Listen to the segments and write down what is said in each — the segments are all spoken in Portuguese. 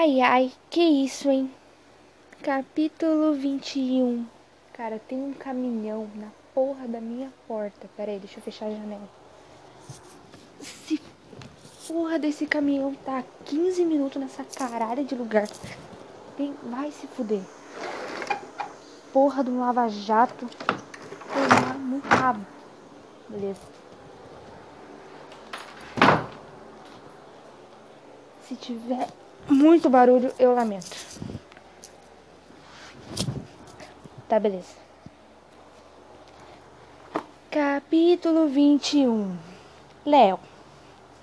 Ai, ai, que isso, hein? Capítulo 21. Cara, tem um caminhão na porra da minha porta. Pera aí, deixa eu fechar a janela. Se porra desse caminhão tá 15 minutos nessa caralho de lugar. Tem, vai se fuder. Porra do lava-jato. Tomar no rabo. Beleza. Se tiver muito barulho, eu lamento. Tá, beleza. Capítulo 21. Léo.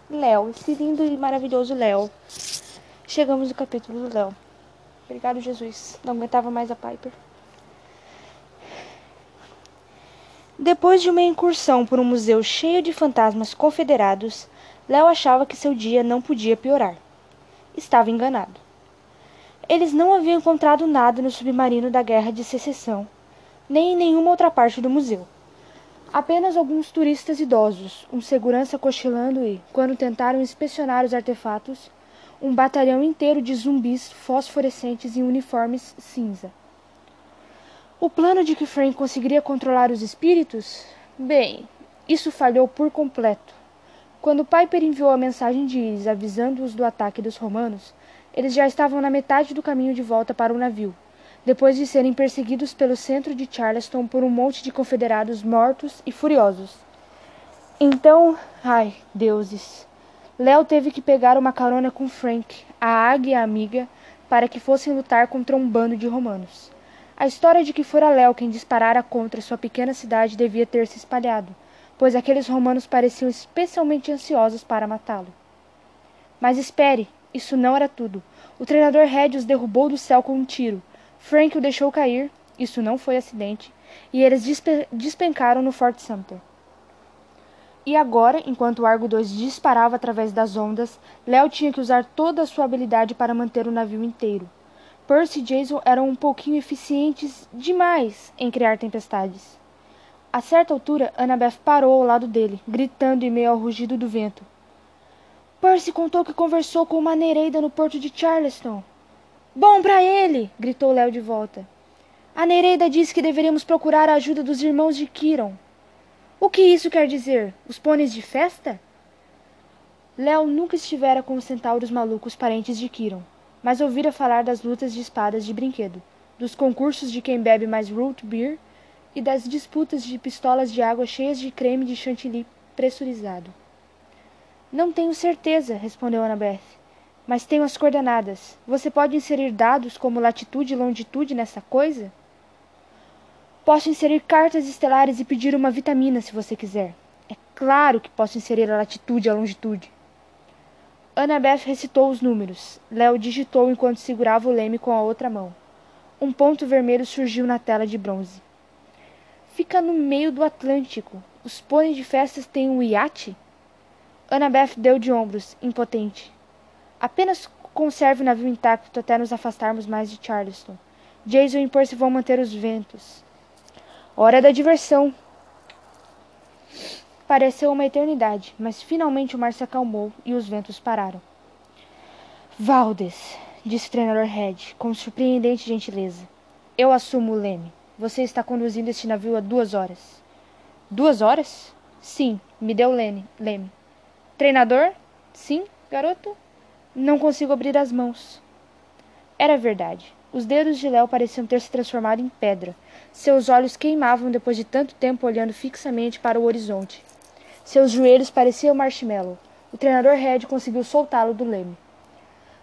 Léo, esse lindo e maravilhoso Léo. Chegamos no capítulo do Léo. Obrigado, Jesus. Não aguentava mais a Piper. Depois de uma incursão por um museu cheio de fantasmas confederados, Léo achava que seu dia não podia piorar. Estava enganado. Eles não haviam encontrado nada no submarino da Guerra de Secessão, nem em nenhuma outra parte do museu. Apenas alguns turistas idosos, um segurança cochilando e, quando tentaram inspecionar os artefatos, um batalhão inteiro de zumbis fosforescentes em uniformes cinza. O plano de que Frank conseguiria controlar os espíritos? Bem, isso falhou por completo. Quando Piper enviou a mensagem de Iris avisando-os do ataque dos romanos, eles já estavam na metade do caminho de volta para o navio, depois de serem perseguidos pelo centro de Charleston por um monte de confederados mortos e furiosos. Então, ai, deuses. Léo teve que pegar uma carona com Frank, a águia amiga, para que fossem lutar contra um bando de romanos. A história de que fora Léo quem disparara contra sua pequena cidade devia ter se espalhado, pois aqueles romanos pareciam especialmente ansiosos para matá-lo. Mas espere, isso não era tudo. O treinador Red os derrubou do céu com um tiro. Frank o deixou cair. Isso não foi acidente. E eles despe despencaram no Fort Sumter. E agora, enquanto o Argo 2 disparava através das ondas, Léo tinha que usar toda a sua habilidade para manter o navio inteiro. Percy e Jason eram um pouquinho eficientes demais em criar tempestades. A certa altura, Annabeth parou ao lado dele, gritando em meio ao rugido do vento. Percy contou que conversou com uma Nereida no porto de Charleston. Bom para ele! gritou Léo de volta. A Nereida disse que deveríamos procurar a ajuda dos irmãos de Kiron. O que isso quer dizer? Os pôneis de festa? Léo nunca estivera com os centauros malucos parentes de Kiron, mas ouvira falar das lutas de espadas de brinquedo, dos concursos de quem bebe mais root beer e das disputas de pistolas de água cheias de creme de chantilly pressurizado. Não tenho certeza, respondeu Annabeth. Mas tenho as coordenadas. Você pode inserir dados como latitude e longitude nessa coisa? Posso inserir cartas estelares e pedir uma vitamina se você quiser. É claro que posso inserir a latitude e a longitude. Annabeth recitou os números. Léo digitou enquanto segurava o leme com a outra mão. Um ponto vermelho surgiu na tela de bronze. Fica no meio do Atlântico. Os pôneis de festas têm um iate? Annabeth deu de ombros, impotente. Apenas conserve o navio intacto até nos afastarmos mais de Charleston. Jason e Percy vão manter os ventos. Hora da diversão. Pareceu uma eternidade, mas finalmente o mar se acalmou e os ventos pararam. Valdes, disse o treinador Red, com surpreendente gentileza. Eu assumo o leme. Você está conduzindo este navio há duas horas. Duas horas? Sim, me deu o leme. Treinador? Sim, garoto? Não consigo abrir as mãos. Era verdade. Os dedos de Léo pareciam ter se transformado em pedra. Seus olhos queimavam depois de tanto tempo olhando fixamente para o horizonte. Seus joelhos pareciam marshmallow. O treinador Red conseguiu soltá-lo do leme.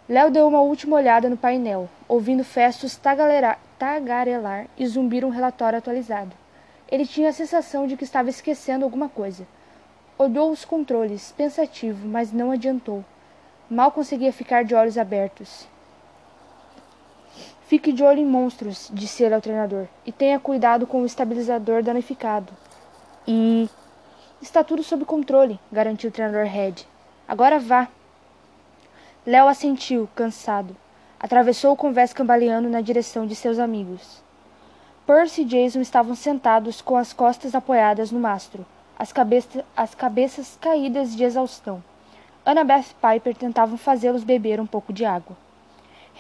Léo deu uma última olhada no painel, ouvindo Festus tagarelar e zumbir um relatório atualizado. Ele tinha a sensação de que estava esquecendo alguma coisa. Olhou os controles, pensativo, mas não adiantou. Mal conseguia ficar de olhos abertos. Fique de olho em monstros, disse ele ao treinador, e tenha cuidado com o estabilizador danificado. E. Está tudo sob controle, garantiu o treinador Red. Agora vá. Léo assentiu, cansado. Atravessou o convés cambaleando na direção de seus amigos. Percy e Jason estavam sentados com as costas apoiadas no mastro, as, cabeça, as cabeças caídas de exaustão. Annabeth e Piper tentavam fazê-los beber um pouco de água.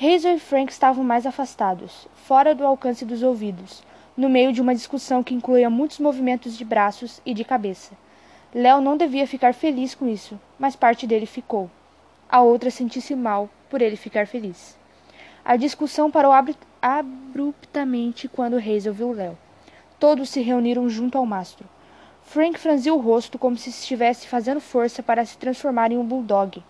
Hazel e Frank estavam mais afastados, fora do alcance dos ouvidos, no meio de uma discussão que incluía muitos movimentos de braços e de cabeça. Léo não devia ficar feliz com isso, mas parte dele ficou. A outra sentiu-se mal por ele ficar feliz. A discussão parou abruptamente quando Hazel viu Léo. Todos se reuniram junto ao mastro. Frank franziu o rosto como se estivesse fazendo força para se transformar em um bulldog.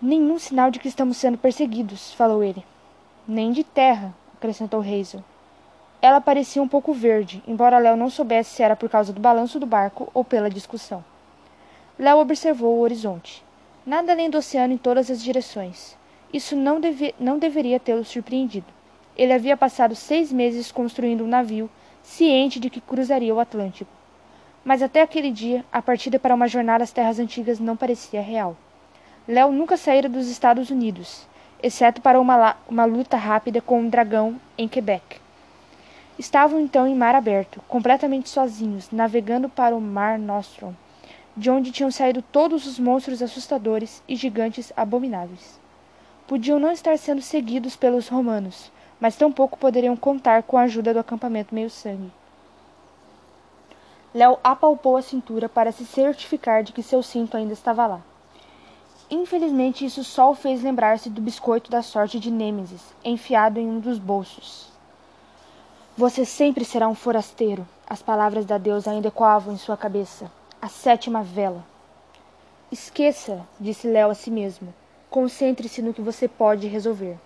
Nenhum sinal de que estamos sendo perseguidos, falou ele. Nem de terra, acrescentou Hazel. Ela parecia um pouco verde, embora Léo não soubesse se era por causa do balanço do barco ou pela discussão. Léo observou o horizonte. Nada além do oceano em todas as direções. Isso não, deve, não deveria tê-lo surpreendido. Ele havia passado seis meses construindo um navio, ciente de que cruzaria o Atlântico. Mas até aquele dia, a partida para uma jornada às terras antigas não parecia real. Léo nunca saíra dos Estados Unidos, exceto para uma, uma luta rápida com um dragão em Quebec. Estavam então em mar aberto, completamente sozinhos, navegando para o Mar Nostrum, de onde tinham saído todos os monstros assustadores e gigantes abomináveis. Podiam não estar sendo seguidos pelos romanos, mas tampouco poderiam contar com a ajuda do acampamento meio-sangue. Léo apalpou a cintura para se certificar de que seu cinto ainda estava lá. Infelizmente, isso só o fez lembrar-se do biscoito da sorte de Nêmesis, enfiado em um dos bolsos. Você sempre será um forasteiro. As palavras da deusa ainda ecoavam em sua cabeça. A sétima vela. Esqueça, disse Léo a si mesmo. Concentre-se no que você pode resolver.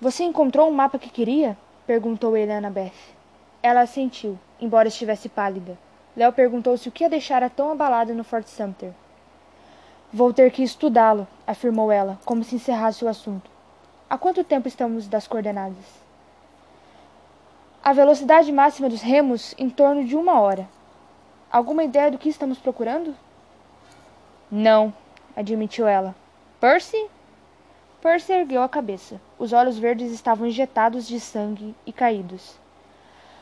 Você encontrou o mapa que queria? perguntou ele a Annabeth. Ela assentiu, embora estivesse pálida. Léo perguntou-se o que a deixara tão abalada no Fort Sumter. Vou ter que estudá-lo, afirmou ela, como se encerrasse o assunto. Há quanto tempo estamos das coordenadas? A velocidade máxima dos remos em torno de uma hora. Alguma ideia do que estamos procurando? Não, admitiu ela. Percy? Percy ergueu a cabeça. Os olhos verdes estavam injetados de sangue e caídos.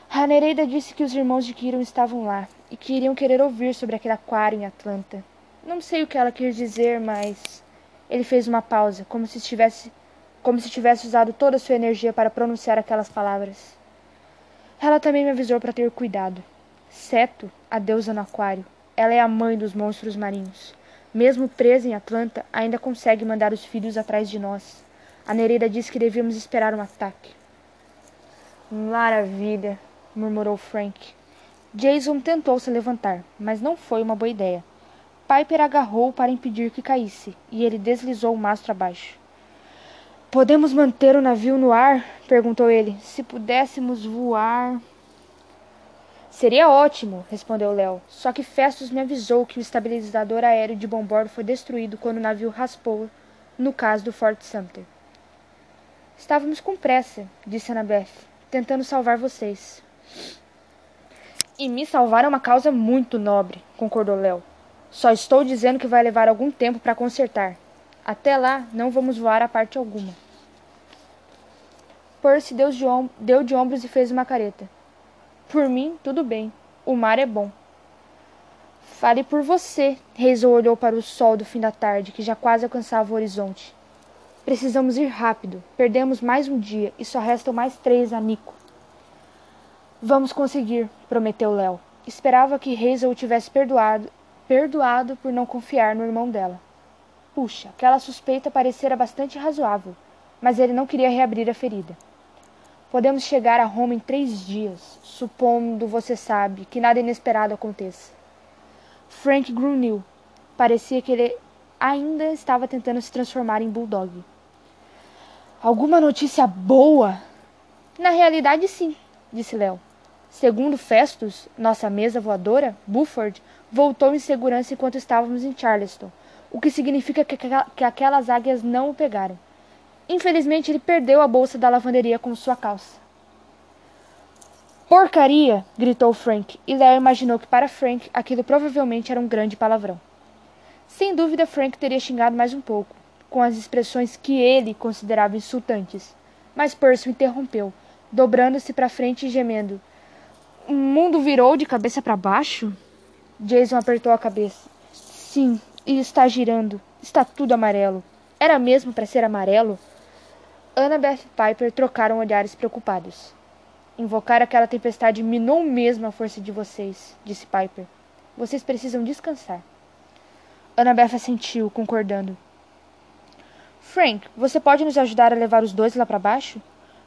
A Nereida disse que os irmãos de Kiron estavam lá e que iriam querer ouvir sobre aquele aquário em Atlanta. Não sei o que ela quis dizer, mas. Ele fez uma pausa, como se estivesse. como se tivesse usado toda a sua energia para pronunciar aquelas palavras. Ela também me avisou para ter cuidado. Seto, a deusa no aquário, ela é a mãe dos monstros marinhos. Mesmo presa em Atlanta, ainda consegue mandar os filhos atrás de nós. A Nereida disse que devíamos esperar um ataque. Maravilha, murmurou Frank. Jason tentou se levantar, mas não foi uma boa ideia. Piper agarrou para impedir que caísse, e ele deslizou o mastro abaixo. Podemos manter o navio no ar? perguntou ele. Se pudéssemos voar. Seria ótimo, respondeu Léo. Só que Festus me avisou que o estabilizador aéreo de bombordo foi destruído quando o navio raspou, no caso do Fort Sumter. Estávamos com pressa, disse Annabeth, tentando salvar vocês. E me salvar é uma causa muito nobre, concordou Léo. Só estou dizendo que vai levar algum tempo para consertar. Até lá, não vamos voar a parte alguma. Percy deu de, deu de ombros e fez uma careta. Por mim, tudo bem. O mar é bom. Fale por você. Hazel olhou para o sol do fim da tarde, que já quase alcançava o horizonte. Precisamos ir rápido. Perdemos mais um dia e só restam mais três a Nico. Vamos conseguir, prometeu Léo. Esperava que Hazel o tivesse perdoado perdoado por não confiar no irmão dela. Puxa, aquela suspeita parecera bastante razoável, mas ele não queria reabrir a ferida. Podemos chegar a Roma em três dias, supondo, você sabe, que nada inesperado aconteça. Frank grunhiu. Parecia que ele ainda estava tentando se transformar em bulldog. Alguma notícia boa? Na realidade, sim, disse Léo. Segundo Festus, nossa mesa voadora, Buford, voltou em segurança enquanto estávamos em Charleston, o que significa que, que aquelas águias não o pegaram. Infelizmente, ele perdeu a bolsa da lavanderia com sua calça. Porcaria! gritou Frank, e Léo imaginou que para Frank aquilo provavelmente era um grande palavrão. Sem dúvida, Frank teria xingado mais um pouco, com as expressões que ele considerava insultantes. Mas Percy o interrompeu, dobrando-se para frente e gemendo. O mundo virou de cabeça para baixo? Jason apertou a cabeça. Sim, e está girando. Está tudo amarelo. Era mesmo para ser amarelo? Annabeth e Piper trocaram olhares preocupados. Invocar aquela tempestade minou mesmo a força de vocês, disse Piper. Vocês precisam descansar. Annabeth assentiu, concordando. Frank, você pode nos ajudar a levar os dois lá para baixo?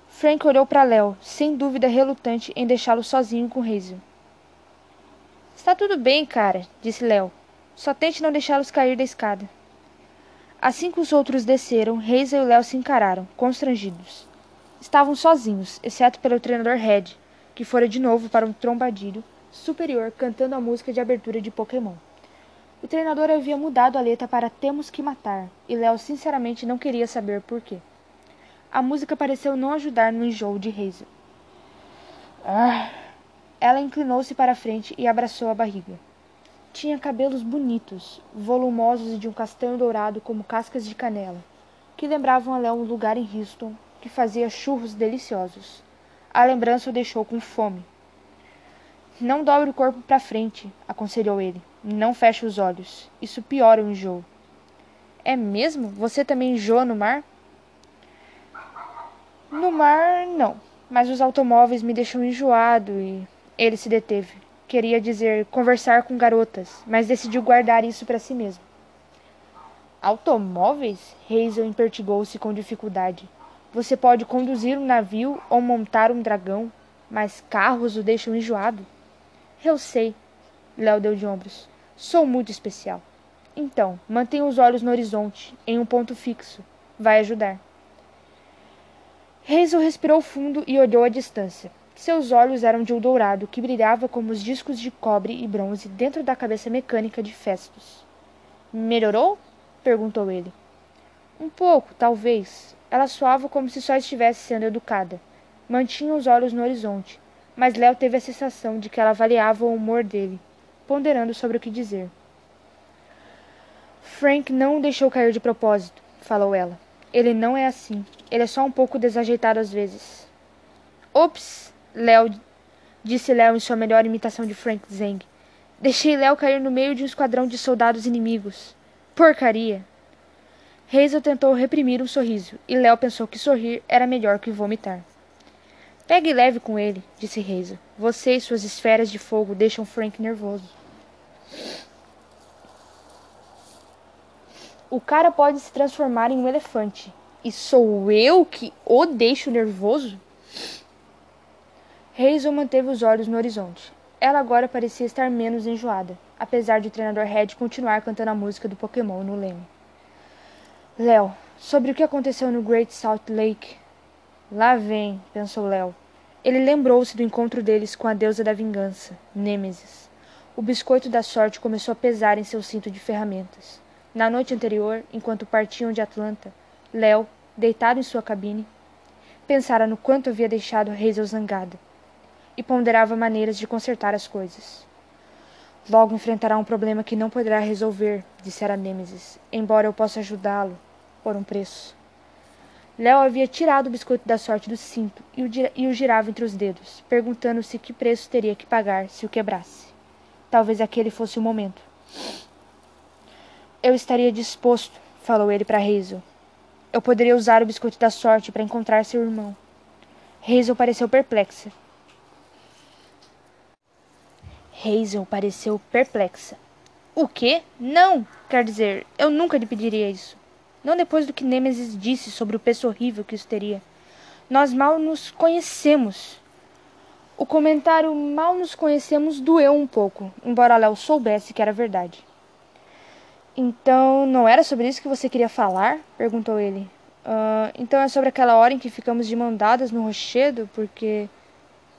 Frank olhou para Léo, sem dúvida relutante em deixá-lo sozinho com Hazel. Está tudo bem, cara, disse Léo. Só tente não deixá-los cair da escada. Assim que os outros desceram, Hazel e Léo se encararam, constrangidos. Estavam sozinhos, exceto pelo treinador Red, que fora de novo para um trombadilho superior cantando a música de abertura de Pokémon. O treinador havia mudado a letra para Temos que Matar, e Léo sinceramente não queria saber por quê. A música pareceu não ajudar no enjoo de Hazel. Ah. Ela inclinou-se para a frente e abraçou a barriga. Tinha cabelos bonitos, volumosos e de um castanho dourado como cascas de canela, que lembravam a Léo um lugar em Houston que fazia churros deliciosos. A lembrança o deixou com fome. Não dobre o corpo para frente, aconselhou ele. Não feche os olhos. Isso piora o enjoo. É mesmo? Você também enjoa no mar? No mar, não. Mas os automóveis me deixam enjoado e. Ele se deteve queria dizer conversar com garotas, mas decidiu guardar isso para si mesmo. Automóveis? Hazel impertigou-se com dificuldade. Você pode conduzir um navio ou montar um dragão, mas carros o deixam enjoado. Eu sei, Léo deu de ombros. Sou muito especial. Então, mantenha os olhos no horizonte, em um ponto fixo. Vai ajudar. Hazel respirou fundo e olhou à distância. Seus olhos eram de um dourado que brilhava como os discos de cobre e bronze dentro da cabeça mecânica de Festus. Melhorou? perguntou ele. Um pouco, talvez. Ela soava como se só estivesse sendo educada. Mantinha os olhos no horizonte, mas Léo teve a sensação de que ela avaliava o humor dele, ponderando sobre o que dizer. Frank não o deixou cair de propósito, falou ela. Ele não é assim. Ele é só um pouco desajeitado às vezes. Ops! Léo, disse Léo em sua melhor imitação de Frank Zeng. Deixei Léo cair no meio de um esquadrão de soldados inimigos. Porcaria! Hazel tentou reprimir um sorriso, e Léo pensou que sorrir era melhor que vomitar. Pegue leve com ele, disse Hazel. Você e suas esferas de fogo deixam Frank nervoso. O cara pode se transformar em um elefante. E sou eu que o deixo nervoso? Hazel manteve os olhos no horizonte. Ela agora parecia estar menos enjoada, apesar de o treinador Red continuar cantando a música do Pokémon no leme. Léo, sobre o que aconteceu no Great Salt Lake. Lá vem, pensou Léo. Ele lembrou-se do encontro deles com a deusa da vingança, Nêmesis. O biscoito da sorte começou a pesar em seu cinto de ferramentas. Na noite anterior, enquanto partiam de Atlanta, Léo, deitado em sua cabine, pensara no quanto havia deixado Hazel zangada e ponderava maneiras de consertar as coisas. Logo enfrentará um problema que não poderá resolver, dissera Nêmesis, embora eu possa ajudá-lo por um preço. Léo havia tirado o biscoito da sorte do cinto e o, e o girava entre os dedos, perguntando-se que preço teria que pagar se o quebrasse. Talvez aquele fosse o momento. Eu estaria disposto, falou ele para Hazel. Eu poderia usar o biscoito da sorte para encontrar seu irmão. Hazel pareceu perplexa. Hazel pareceu perplexa. O quê? Não! Quer dizer, eu nunca lhe pediria isso. Não depois do que Nemesis disse sobre o peso horrível que isso teria. Nós mal nos conhecemos. O comentário mal nos conhecemos doeu um pouco, embora Léo soubesse que era verdade. Então, não era sobre isso que você queria falar? perguntou ele. Uh, então é sobre aquela hora em que ficamos de mão dadas no rochedo, porque.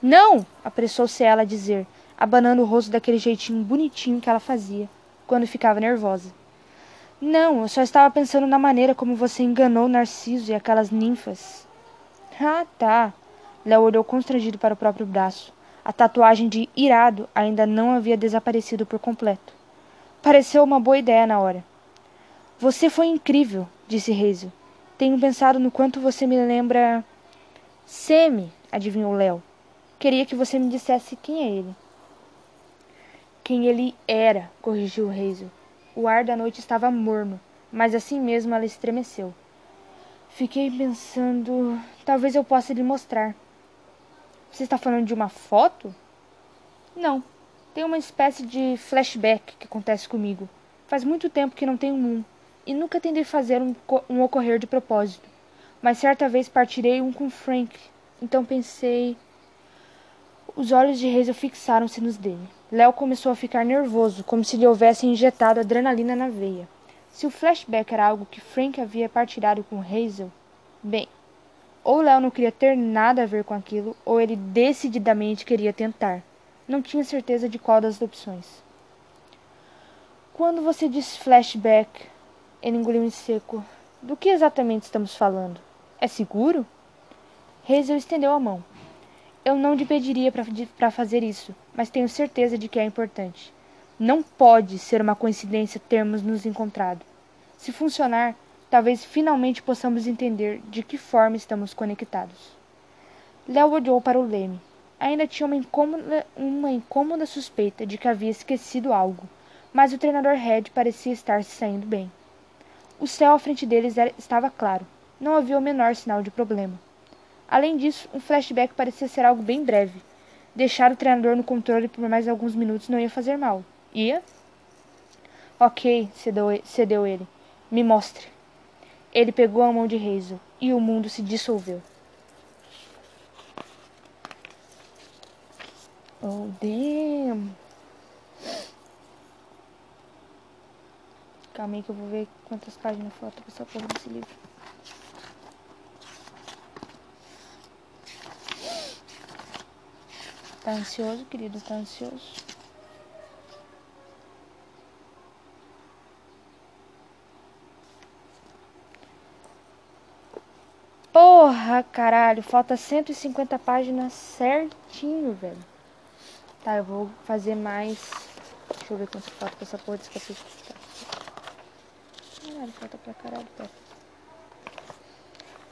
Não! apressou-se ela a dizer abanando o rosto daquele jeitinho bonitinho que ela fazia quando ficava nervosa. Não, eu só estava pensando na maneira como você enganou Narciso e aquelas ninfas. Ah, tá. Léo olhou constrangido para o próprio braço. A tatuagem de irado ainda não havia desaparecido por completo. Pareceu uma boa ideia na hora. Você foi incrível, disse Hazel. Tenho pensado no quanto você me lembra. Semi, adivinhou Léo. Queria que você me dissesse quem é ele. Quem ele era, corrigiu Hazel. O ar da noite estava morno, mas assim mesmo ela estremeceu. Fiquei pensando, talvez eu possa lhe mostrar. Você está falando de uma foto? Não. Tem uma espécie de flashback que acontece comigo. Faz muito tempo que não tenho um, e nunca tentei fazer um, um ocorrer de propósito. Mas certa vez partirei um com Frank, então pensei. Os olhos de Hazel fixaram-se nos dele. Léo começou a ficar nervoso, como se lhe houvesse injetado adrenalina na veia. Se o flashback era algo que Frank havia partilhado com Hazel, bem, ou Léo não queria ter nada a ver com aquilo, ou ele decididamente queria tentar. Não tinha certeza de qual das opções. Quando você diz flashback, ele engoliu em seco. Do que exatamente estamos falando? É seguro? Hazel estendeu a mão. Eu não lhe pediria para fazer isso, mas tenho certeza de que é importante. Não pode ser uma coincidência termos nos encontrado. Se funcionar, talvez finalmente possamos entender de que forma estamos conectados. Léo olhou para o leme. Ainda tinha uma incômoda, uma incômoda suspeita de que havia esquecido algo, mas o treinador Red parecia estar se saindo bem. O céu à frente deles era, estava claro. Não havia o menor sinal de problema. Além disso, um flashback parecia ser algo bem breve. Deixar o treinador no controle por mais alguns minutos não ia fazer mal. Ia? Ok, cedeu, ele. Me mostre. Ele pegou a mão de Hazel e o mundo se dissolveu. Oh, damn. Calma aí que eu vou ver quantas páginas faltam pra essa porra desse livro. Tá ansioso, querido? Tá ansioso? Porra, caralho. Falta 150 páginas certinho, velho. Tá, eu vou fazer mais... Deixa eu ver quanto falta pra essa porra desse capítulo. Tá. Caralho, falta pra caralho, pera.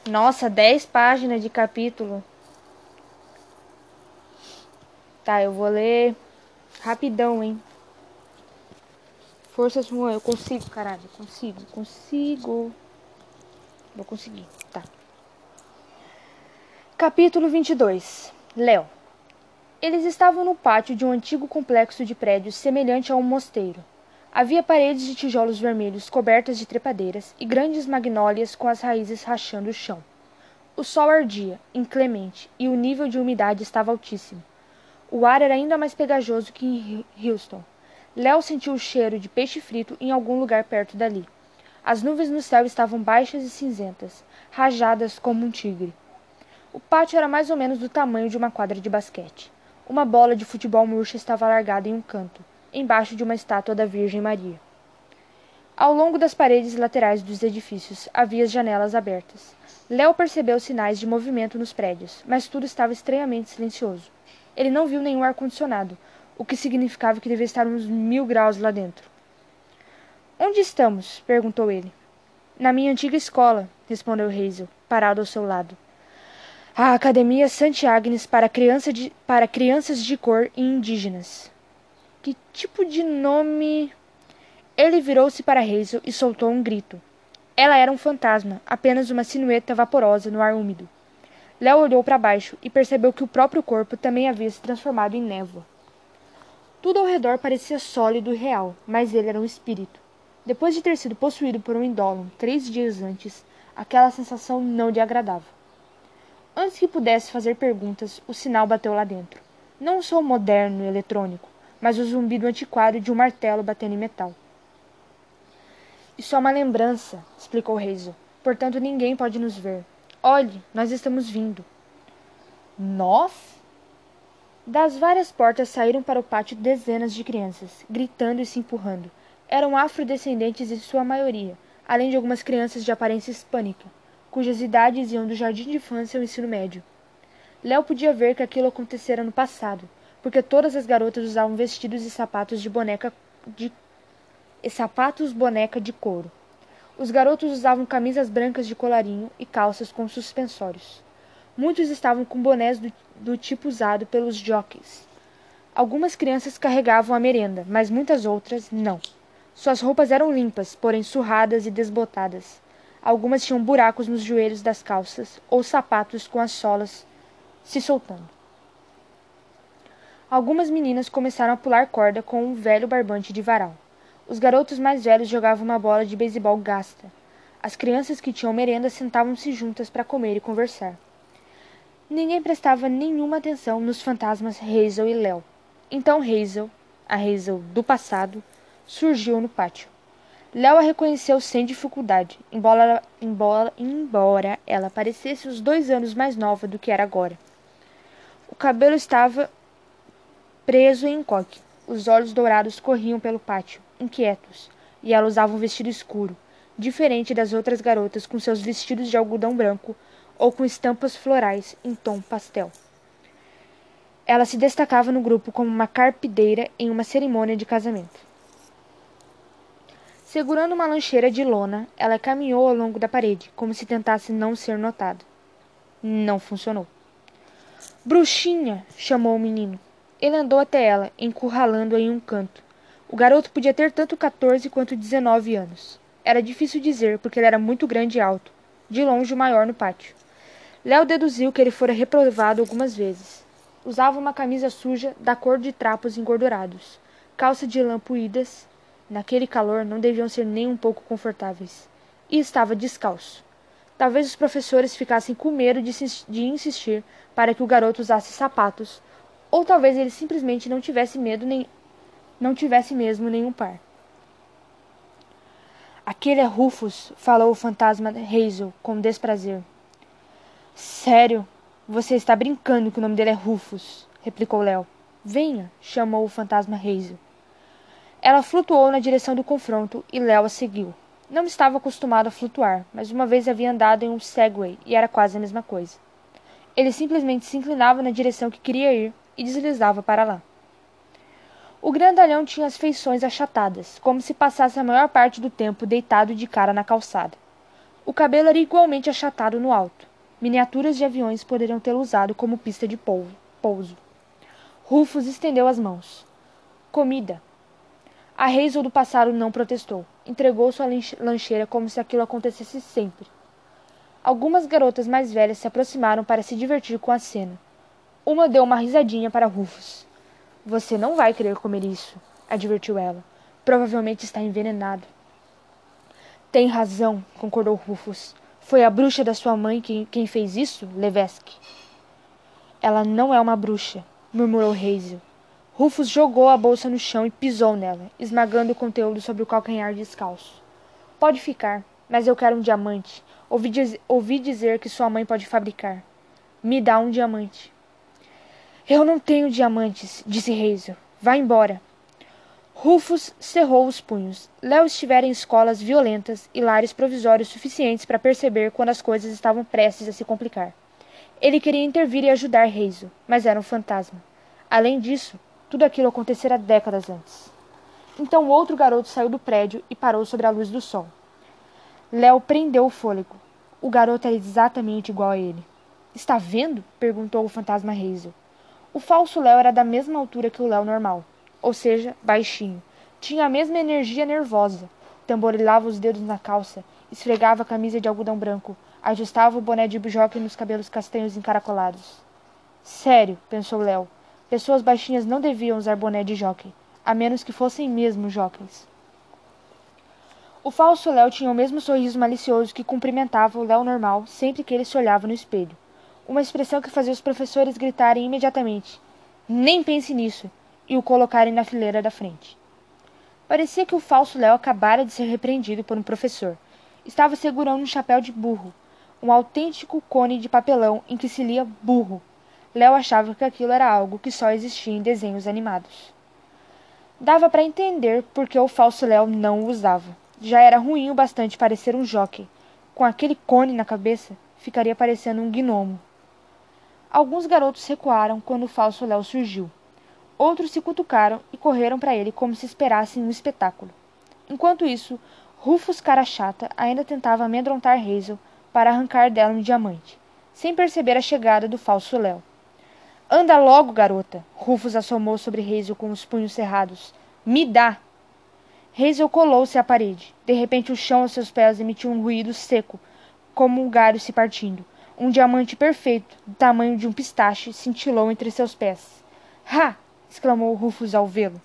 Nossa, 10 páginas de capítulo. Tá, eu vou ler rapidão, hein? Forças Juan, eu consigo, caralho. Consigo, consigo. Vou conseguir, tá. Capítulo 22 Léo Eles estavam no pátio de um antigo complexo de prédios semelhante a um mosteiro. Havia paredes de tijolos vermelhos cobertas de trepadeiras e grandes magnólias com as raízes rachando o chão. O sol ardia, inclemente, e o nível de umidade estava altíssimo. O ar era ainda mais pegajoso que em Houston. Léo sentiu o cheiro de peixe frito em algum lugar perto dali. As nuvens no céu estavam baixas e cinzentas, rajadas como um tigre. O pátio era mais ou menos do tamanho de uma quadra de basquete. Uma bola de futebol murcha estava largada em um canto, embaixo de uma estátua da Virgem Maria. Ao longo das paredes laterais dos edifícios havia janelas abertas. Léo percebeu sinais de movimento nos prédios, mas tudo estava estranhamente silencioso. Ele não viu nenhum ar-condicionado, o que significava que devia estar uns mil graus lá dentro. Onde estamos? perguntou ele. Na minha antiga escola, respondeu Hazel, parado ao seu lado. A Academia Santiagnes para, criança de, para crianças de cor e indígenas. Que tipo de nome. Ele virou-se para Hazel e soltou um grito. Ela era um fantasma, apenas uma silhueta vaporosa no ar úmido. Léo olhou para baixo e percebeu que o próprio corpo também havia se transformado em névoa. Tudo ao redor parecia sólido e real, mas ele era um espírito. Depois de ter sido possuído por um indólon três dias antes, aquela sensação não lhe agradava. Antes que pudesse fazer perguntas, o sinal bateu lá dentro. Não o som moderno e eletrônico, mas o zumbido antiquado de um martelo batendo em metal. Isso é uma lembrança, explicou Hazel. Portanto, ninguém pode nos ver. Olhe, nós estamos vindo. Nós? Das várias portas saíram para o pátio dezenas de crianças, gritando e se empurrando. Eram afrodescendentes em sua maioria, além de algumas crianças de aparência hispânica, cujas idades iam do jardim de infância ao ensino médio. Léo podia ver que aquilo acontecera no passado, porque todas as garotas usavam vestidos e sapatos de boneca de e sapatos boneca de couro. Os garotos usavam camisas brancas de colarinho e calças com suspensórios. Muitos estavam com bonés do, do tipo usado pelos jockeys. Algumas crianças carregavam a merenda, mas muitas outras não. Suas roupas eram limpas, porém surradas e desbotadas. Algumas tinham buracos nos joelhos das calças ou sapatos com as solas se soltando. Algumas meninas começaram a pular corda com um velho barbante de varal. Os garotos mais velhos jogavam uma bola de beisebol gasta. As crianças que tinham merenda sentavam-se juntas para comer e conversar. Ninguém prestava nenhuma atenção nos fantasmas Hazel e Léo. Então Hazel, a Hazel do passado, surgiu no pátio. Léo a reconheceu sem dificuldade, embora, embora, embora ela parecesse uns dois anos mais nova do que era agora. O cabelo estava preso em encoque. Os olhos dourados corriam pelo pátio, inquietos, e ela usava um vestido escuro, diferente das outras garotas com seus vestidos de algodão branco ou com estampas florais em tom pastel. Ela se destacava no grupo como uma carpideira em uma cerimônia de casamento. Segurando uma lancheira de lona, ela caminhou ao longo da parede, como se tentasse não ser notada. Não funcionou. Bruxinha! chamou o menino. Ele andou até ela, encurralando-a em um canto. O garoto podia ter tanto 14 quanto 19 anos. Era difícil dizer, porque ele era muito grande e alto, de longe o maior no pátio. Léo deduziu que ele fora reprovado algumas vezes. Usava uma camisa suja da cor de trapos engordurados, calça de lã puídas, naquele calor não deviam ser nem um pouco confortáveis, e estava descalço. Talvez os professores ficassem com medo de, de insistir para que o garoto usasse sapatos ou talvez ele simplesmente não tivesse medo nem não tivesse mesmo nenhum par. Aquele é Rufus, falou o fantasma Hazel com desprazer. Sério? Você está brincando que o nome dele é Rufus, replicou Léo. Venha, chamou o fantasma Hazel. Ela flutuou na direção do confronto e Léo a seguiu. Não estava acostumado a flutuar, mas uma vez havia andado em um Segway e era quase a mesma coisa. Ele simplesmente se inclinava na direção que queria ir e deslizava para lá. O grandalhão tinha as feições achatadas, como se passasse a maior parte do tempo deitado de cara na calçada. O cabelo era igualmente achatado no alto. Miniaturas de aviões poderiam tê-lo usado como pista de pouso. Rufus estendeu as mãos. Comida. A Hazel do passado não protestou. Entregou sua lancheira como se aquilo acontecesse sempre. Algumas garotas mais velhas se aproximaram para se divertir com a cena. Uma deu uma risadinha para Rufus. Você não vai querer comer isso, advertiu ela. Provavelmente está envenenado. Tem razão, concordou Rufus. Foi a bruxa da sua mãe quem, quem fez isso, Levesque? Ela não é uma bruxa, murmurou Hazel. Rufus jogou a bolsa no chão e pisou nela, esmagando o conteúdo sobre o calcanhar descalço. Pode ficar, mas eu quero um diamante. Ouvi, diz ouvi dizer que sua mãe pode fabricar. Me dá um diamante. Eu não tenho diamantes, disse Hazel. Vá embora. Rufus cerrou os punhos. Léo estivera em escolas violentas e lares provisórios suficientes para perceber quando as coisas estavam prestes a se complicar. Ele queria intervir e ajudar Hazel, mas era um fantasma. Além disso, tudo aquilo acontecera décadas antes. Então outro garoto saiu do prédio e parou sobre a luz do sol. Léo prendeu o fôlego. O garoto era exatamente igual a ele. Está vendo? perguntou o fantasma Hazel. O falso Léo era da mesma altura que o Léo normal, ou seja, baixinho. Tinha a mesma energia nervosa. Tamborilava os dedos na calça, esfregava a camisa de algodão branco, ajustava o boné de bujoque nos cabelos castanhos encaracolados. Sério, pensou Léo. Pessoas baixinhas não deviam usar boné de jockey, a menos que fossem mesmo jockeys. O falso Léo tinha o mesmo sorriso malicioso que cumprimentava o Léo normal sempre que ele se olhava no espelho uma expressão que fazia os professores gritarem imediatamente: Nem pense nisso! e o colocarem na fileira da frente. Parecia que o falso Léo acabara de ser repreendido por um professor. Estava segurando um chapéu de burro, um autêntico cone de papelão em que se lia burro. Léo achava que aquilo era algo que só existia em desenhos animados. Dava para entender porque o falso Léo não o usava. Já era ruim o bastante parecer um jockey. Com aquele cone na cabeça, ficaria parecendo um gnomo. Alguns garotos recuaram quando o falso Léo surgiu. Outros se cutucaram e correram para ele como se esperassem um espetáculo. Enquanto isso, Rufus Cara Chata ainda tentava amedrontar Hazel para arrancar dela um diamante, sem perceber a chegada do falso Léo. Anda logo, garota! Rufus assomou sobre Hazel com os punhos cerrados. Me dá! Hazel colou-se à parede. De repente, o chão aos seus pés emitiu um ruído seco, como um galho se partindo. Um diamante perfeito, do tamanho de um pistache, cintilou entre seus pés. Ha! exclamou Rufus ao vê-lo.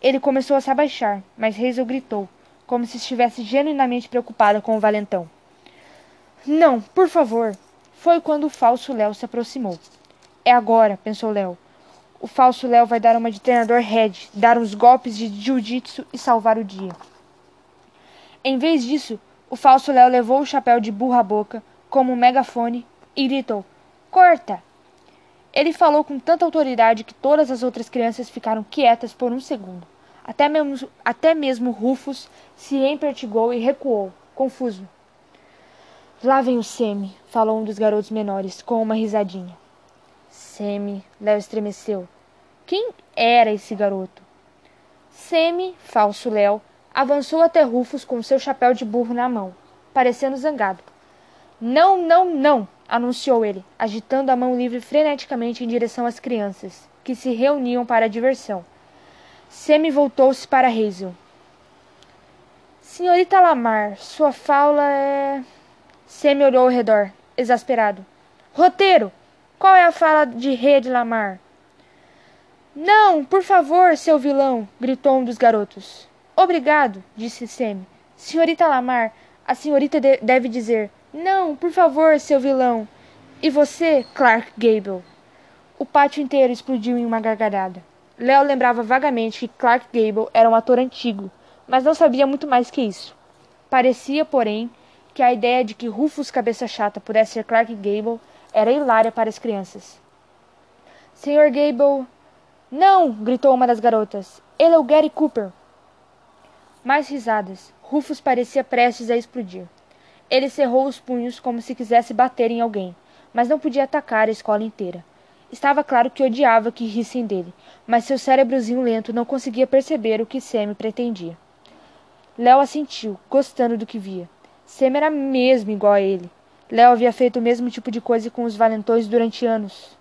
Ele começou a se abaixar, mas Hazel gritou, como se estivesse genuinamente preocupada com o valentão. Não, por favor. Foi quando o falso Léo se aproximou. É agora, pensou Léo. O falso Léo vai dar uma de treinador Red, dar uns golpes de jiu-jitsu e salvar o dia. Em vez disso, o falso Léo levou o chapéu de burra à boca, como um megafone, e gritou: Corta! Ele falou com tanta autoridade que todas as outras crianças ficaram quietas por um segundo. Até mesmo, até mesmo Rufus se empertigou e recuou, confuso. Lá vem o Semi, falou um dos garotos menores, com uma risadinha. Semi, Léo estremeceu. Quem era esse garoto? Semi, falso Léo, avançou até Rufus com seu chapéu de burro na mão, parecendo zangado. Não, não, não, anunciou ele, agitando a mão livre freneticamente em direção às crianças, que se reuniam para a diversão. Semi voltou-se para Hazel. Senhorita Lamar, sua fala é. Semi olhou ao redor, exasperado. Roteiro! Qual é a fala de Rede Lamar? Não, por favor, seu vilão! gritou um dos garotos. Obrigado, disse Semi. Senhorita Lamar, a senhorita de deve dizer: Não, por favor, seu vilão! E você, Clark Gable? O pátio inteiro explodiu em uma gargalhada. Léo lembrava vagamente que Clark Gable era um ator antigo, mas não sabia muito mais que isso. Parecia, porém, que a ideia de que Rufus Cabeça Chata pudesse ser Clark Gable era hilária para as crianças. Senhor Gable. Não! gritou uma das garotas. Ele é o Gary Cooper. Mais risadas. Rufus parecia prestes a explodir. Ele cerrou os punhos como se quisesse bater em alguém, mas não podia atacar a escola inteira. Estava claro que odiava que rissem dele, mas seu cérebrozinho lento não conseguia perceber o que Sam pretendia. Léo assentiu, gostando do que via. Sam era mesmo igual a ele. Léo havia feito o mesmo tipo de coisa com os valentões durante anos.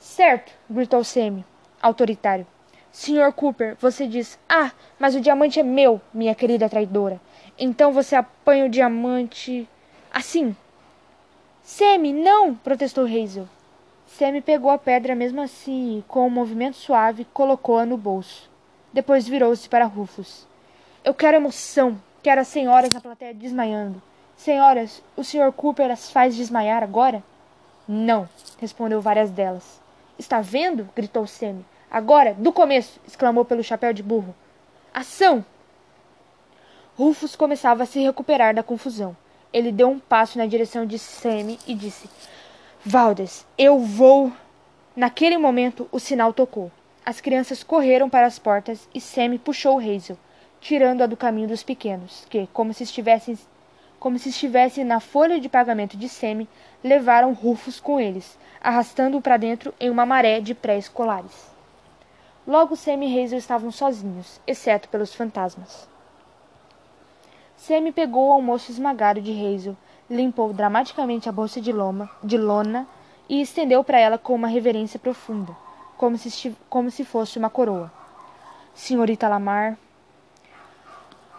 Certo, gritou Sam, autoritário. Senhor Cooper, você diz: Ah, mas o diamante é meu, minha querida traidora. Então você apanha o diamante. Assim. Sam, não! protestou Hazel. Sam pegou a pedra mesmo assim e, com um movimento suave, colocou-a no bolso. Depois virou-se para Rufus. Eu quero emoção, Quero as senhoras na plateia desmaiando. Senhoras, o Sr. Cooper as faz desmaiar agora? Não, respondeu várias delas. Está vendo? gritou Sammy. Agora, do começo! exclamou pelo chapéu de burro. Ação! Rufus começava a se recuperar da confusão. Ele deu um passo na direção de Sammy e disse: Valdes, eu vou. Naquele momento, o sinal tocou. As crianças correram para as portas e Sammy puxou Hazel tirando-a do caminho dos pequenos, que, como se estivessem como se estivessem na folha de pagamento de Semi, levaram Rufus com eles, arrastando-o para dentro em uma maré de pré-escolares. Logo Semi e Hazel estavam sozinhos, exceto pelos fantasmas. Semi pegou o almoço esmagado de Hazel, limpou dramaticamente a bolsa de, loma, de lona e estendeu para ela com uma reverência profunda, como se, como se fosse uma coroa. Senhorita Lamar,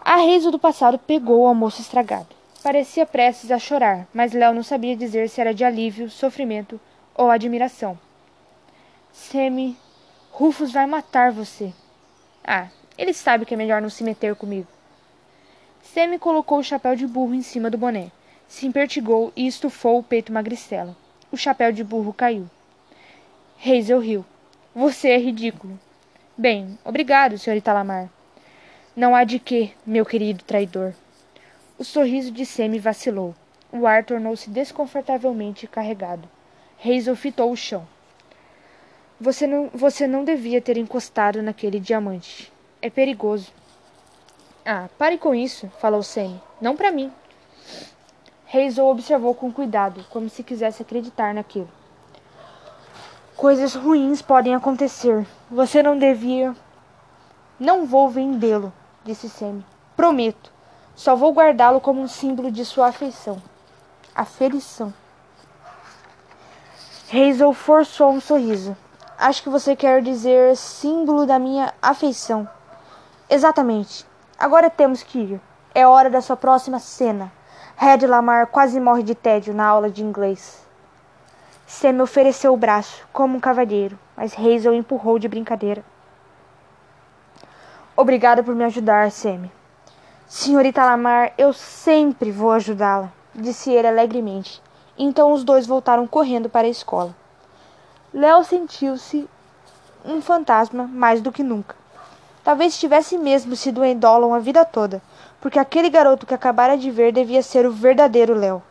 a riso do passado pegou o almoço estragado. Parecia prestes a chorar, mas Léo não sabia dizer se era de alívio, sofrimento ou admiração. Semi, Rufus vai matar você. Ah, ele sabe que é melhor não se meter comigo. Semi colocou o chapéu de burro em cima do boné, se impertigou e estufou o peito magricela. O chapéu de burro caiu. Hazel riu. Você é ridículo. Bem, obrigado, Sr. Italamar. Não há de que, meu querido traidor. O sorriso de Semi vacilou. O ar tornou-se desconfortavelmente carregado. Hazel fitou o chão. Você não, você não devia ter encostado naquele diamante. É perigoso. Ah, pare com isso, falou Semi. Não para mim. Hazel observou com cuidado, como se quisesse acreditar naquilo. Coisas ruins podem acontecer. Você não devia. Não vou vendê-lo, disse Sammy. Prometo. Só vou guardá-lo como um símbolo de sua afeição. Aferição. Hazel forçou um sorriso. Acho que você quer dizer símbolo da minha afeição. Exatamente. Agora temos que ir. É hora da sua próxima cena. Red Lamar quase morre de tédio na aula de inglês. Sam ofereceu o braço, como um cavalheiro, mas Hazel empurrou de brincadeira. Obrigada por me ajudar, Sam. Senhorita Lamar, eu sempre vou ajudá-la, disse ele alegremente. Então os dois voltaram correndo para a escola. Léo sentiu-se um fantasma mais do que nunca. Talvez tivesse mesmo sido em Dolan a vida toda, porque aquele garoto que acabara de ver devia ser o verdadeiro Léo.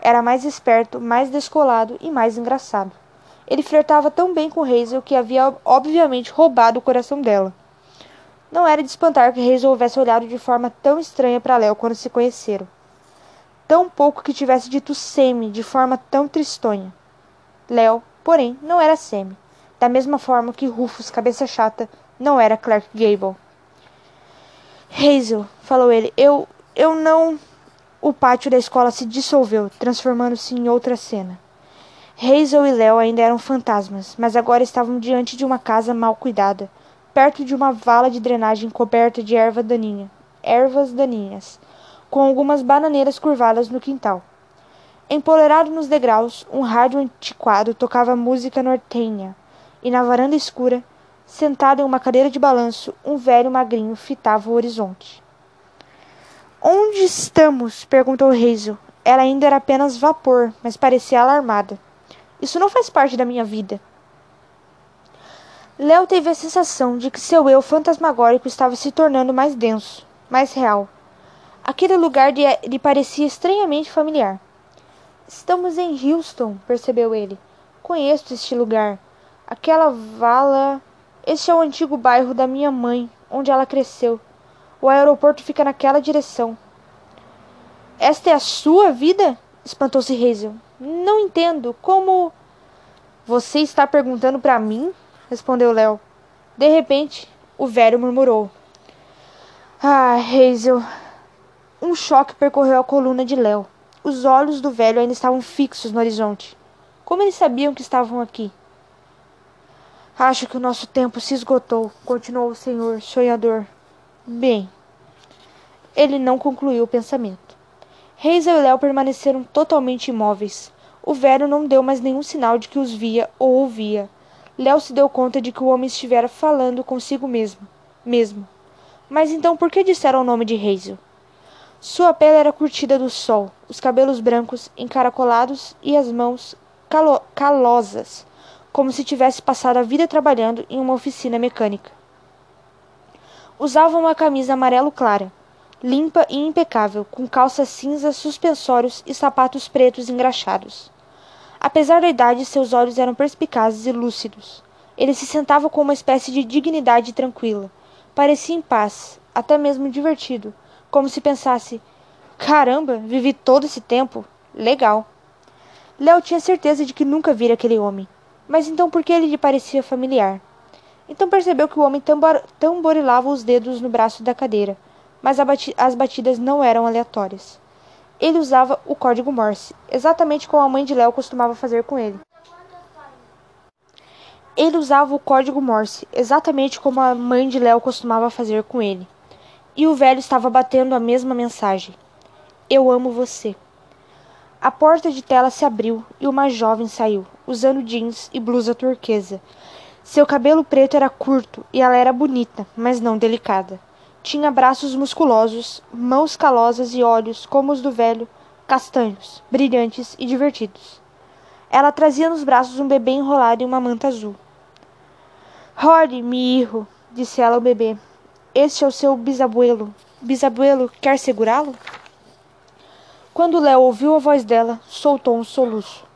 Era mais esperto, mais descolado e mais engraçado. Ele flertava tão bem com Hazel que havia obviamente roubado o coração dela. Não era de espantar que Hazel houvesse olhado de forma tão estranha para Léo quando se conheceram. Tão pouco que tivesse dito Semi de forma tão tristonha. Léo, porém, não era Semi. Da mesma forma que Rufus, cabeça chata, não era Clark Gable. Hazel, falou ele, eu. eu não. O pátio da escola se dissolveu, transformando-se em outra cena. Hazel e Léo ainda eram fantasmas, mas agora estavam diante de uma casa mal cuidada, perto de uma vala de drenagem coberta de erva daninha, ervas daninhas, com algumas bananeiras curvadas no quintal. Empolerado nos degraus, um rádio antiquado tocava música nortenha, e na varanda escura, Sentado em uma cadeira de balanço, um velho magrinho fitava o horizonte. Onde estamos? perguntou Hazel. Ela ainda era apenas vapor, mas parecia alarmada. Isso não faz parte da minha vida. Léo teve a sensação de que seu eu fantasmagórico estava se tornando mais denso, mais real. Aquele lugar lhe parecia estranhamente familiar. Estamos em Houston, percebeu ele. Conheço este lugar. Aquela vala este é o antigo bairro da minha mãe, onde ela cresceu. O aeroporto fica naquela direção. Esta é a sua vida? espantou-se Hazel. Não entendo. Como. Você está perguntando para mim? respondeu Léo. De repente, o velho murmurou. Ah, Hazel. Um choque percorreu a coluna de Léo. Os olhos do velho ainda estavam fixos no horizonte. Como eles sabiam que estavam aqui? Acho que o nosso tempo se esgotou, continuou o senhor sonhador. Bem, ele não concluiu o pensamento. Reis e Léo permaneceram totalmente imóveis. O velho não deu mais nenhum sinal de que os via ou ouvia. Léo se deu conta de que o homem estivera falando consigo mesmo. mesmo. Mas então por que disseram o nome de Hazel? Sua pele era curtida do sol, os cabelos brancos encaracolados e as mãos calo calosas como se tivesse passado a vida trabalhando em uma oficina mecânica. Usava uma camisa amarelo clara, limpa e impecável, com calças cinzas, suspensórios e sapatos pretos engraxados. Apesar da idade, seus olhos eram perspicazes e lúcidos. Ele se sentava com uma espécie de dignidade tranquila. Parecia em paz, até mesmo divertido, como se pensasse: Caramba, vivi todo esse tempo. Legal. Léo tinha certeza de que nunca vira aquele homem. Mas então por que ele lhe parecia familiar? Então percebeu que o homem tambor tamborilava os dedos no braço da cadeira, mas bati as batidas não eram aleatórias. Ele usava o código Morse, exatamente como a mãe de Léo costumava fazer com ele. Ele usava o código Morse, exatamente como a mãe de Léo costumava fazer com ele. E o velho estava batendo a mesma mensagem: Eu amo você. A porta de tela se abriu e uma jovem saiu, usando jeans e blusa turquesa. Seu cabelo preto era curto e ela era bonita, mas não delicada. Tinha braços musculosos, mãos calosas e olhos, como os do velho, castanhos, brilhantes e divertidos. Ela trazia nos braços um bebê enrolado em uma manta azul. Rory, mi hijo, disse ela ao bebê. Este é o seu bisabuelo. Bisabuelo quer segurá-lo? Quando Léo ouviu a voz dela, soltou um soluço.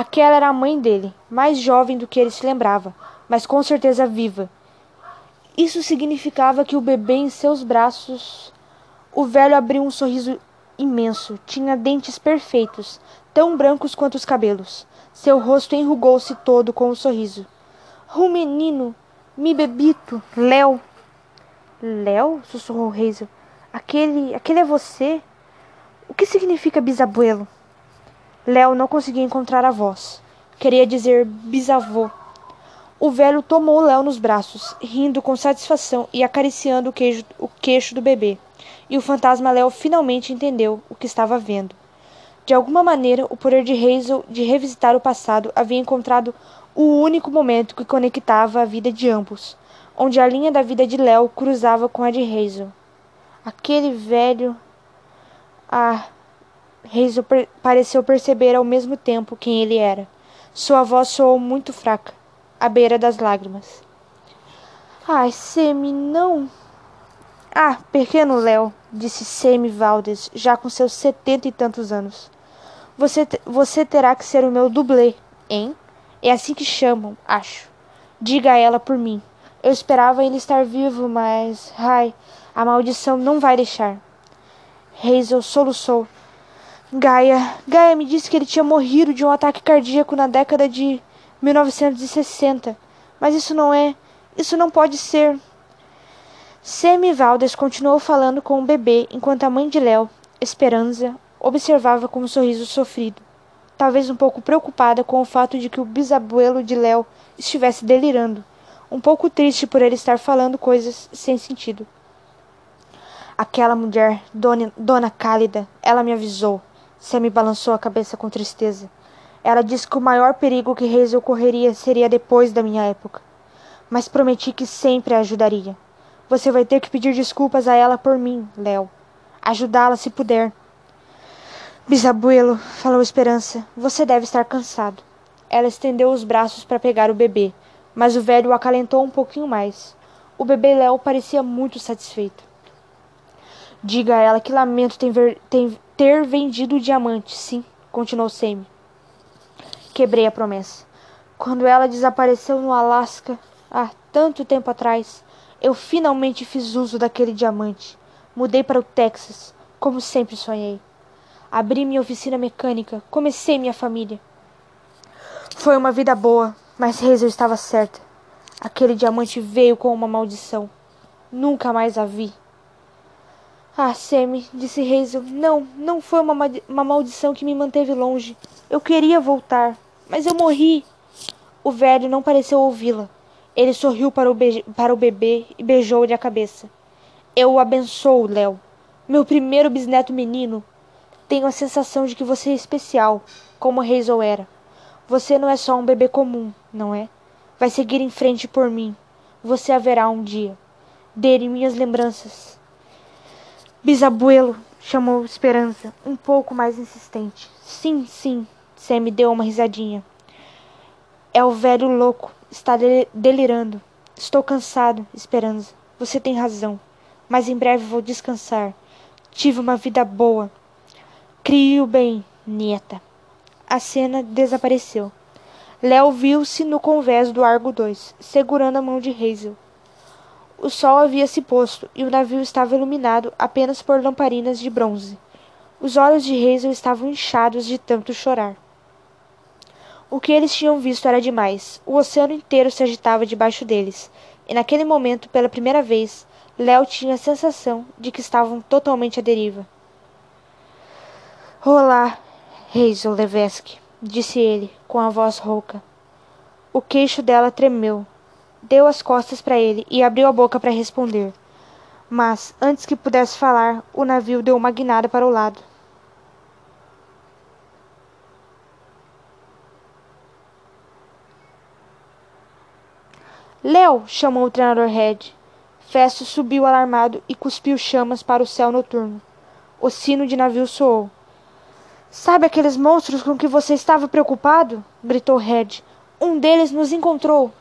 Aquela era a mãe dele, mais jovem do que ele se lembrava, mas com certeza viva. Isso significava que o bebê em seus braços. O velho abriu um sorriso imenso. Tinha dentes perfeitos, tão brancos quanto os cabelos. Seu rosto enrugou-se todo com o um sorriso. O menino, mi bebito, Léo. Léo? sussurrou Hazel. Aquele. aquele é você? O que significa bisabuelo? Léo não conseguia encontrar a voz. Queria dizer bisavô. O velho tomou Léo nos braços, rindo com satisfação e acariciando o, queijo, o queixo do bebê. E o fantasma Léo finalmente entendeu o que estava vendo. De alguma maneira, o poder de Hazel de revisitar o passado havia encontrado o único momento que conectava a vida de ambos, onde a linha da vida de Léo cruzava com a de Hazel. Aquele velho. Ah. Per pareceu perceber ao mesmo tempo quem ele era. Sua voz soou muito fraca à beira das lágrimas. Ai, Semi, não. Ah, pequeno Léo, disse Semi Valdes, já com seus setenta e tantos anos. Você, você terá que ser o meu dublê, hein? É assim que chamam, acho. Diga a ela por mim. Eu esperava ele estar vivo, mas. Ai, a maldição não vai deixar. Hazel soluçou. Gaia. Gaia me disse que ele tinha morrido de um ataque cardíaco na década de 1960. Mas isso não é. Isso não pode ser. Semi Valdes continuou falando com o bebê enquanto a mãe de Léo, Esperança, observava com um sorriso sofrido, talvez um pouco preocupada com o fato de que o bisabuelo de Léo estivesse delirando, um pouco triste por ele estar falando coisas sem sentido. Aquela mulher, Dona, Dona Cálida, ela me avisou. Sammy balançou a cabeça com tristeza. Ela disse que o maior perigo que Reis ocorreria seria depois da minha época. Mas prometi que sempre a ajudaria. Você vai ter que pedir desculpas a ela por mim, Léo. Ajudá-la se puder. Bisabuelo, falou Esperança, você deve estar cansado. Ela estendeu os braços para pegar o bebê, mas o velho o acalentou um pouquinho mais. O bebê Léo parecia muito satisfeito. Diga a ela que lamento ter vendido o diamante, sim, continuou Sammy. Quebrei a promessa. Quando ela desapareceu no Alasca, há tanto tempo atrás, eu finalmente fiz uso daquele diamante. Mudei para o Texas, como sempre sonhei. Abri minha oficina mecânica, comecei minha família. Foi uma vida boa, mas Hazel estava certa. Aquele diamante veio com uma maldição. Nunca mais a vi. Ah, Sammy, disse Hazel, não, não foi uma, uma maldição que me manteve longe. Eu queria voltar, mas eu morri. O velho não pareceu ouvi-la. Ele sorriu para o, para o bebê e beijou-lhe a cabeça. Eu o abençoo, Léo. Meu primeiro bisneto menino. Tenho a sensação de que você é especial, como Hazel era. Você não é só um bebê comum, não é? Vai seguir em frente por mim. Você haverá um dia. Dê-lhe minhas lembranças. Bisabuelo, chamou Esperança, um pouco mais insistente. Sim, sim, Sam deu uma risadinha. É o velho louco, está delirando. Estou cansado, Esperança. Você tem razão, mas em breve vou descansar. Tive uma vida boa. Crie o bem, nieta. A cena desapareceu. Léo viu-se no convés do Argo 2, segurando a mão de Hazel. O sol havia se posto e o navio estava iluminado apenas por lamparinas de bronze. Os olhos de Hazel estavam inchados de tanto chorar. O que eles tinham visto era demais. O oceano inteiro se agitava debaixo deles, e naquele momento, pela primeira vez, Léo tinha a sensação de que estavam totalmente à deriva. Olá, Hazel Levesque, disse ele, com a voz rouca. O queixo dela tremeu, deu as costas para ele e abriu a boca para responder. Mas, antes que pudesse falar, o navio deu uma guinada para o lado. Léo! chamou o treinador Red. Festo subiu alarmado e cuspiu chamas para o céu noturno. O sino de navio soou. Sabe aqueles monstros com que você estava preocupado? gritou Red. Um deles nos encontrou.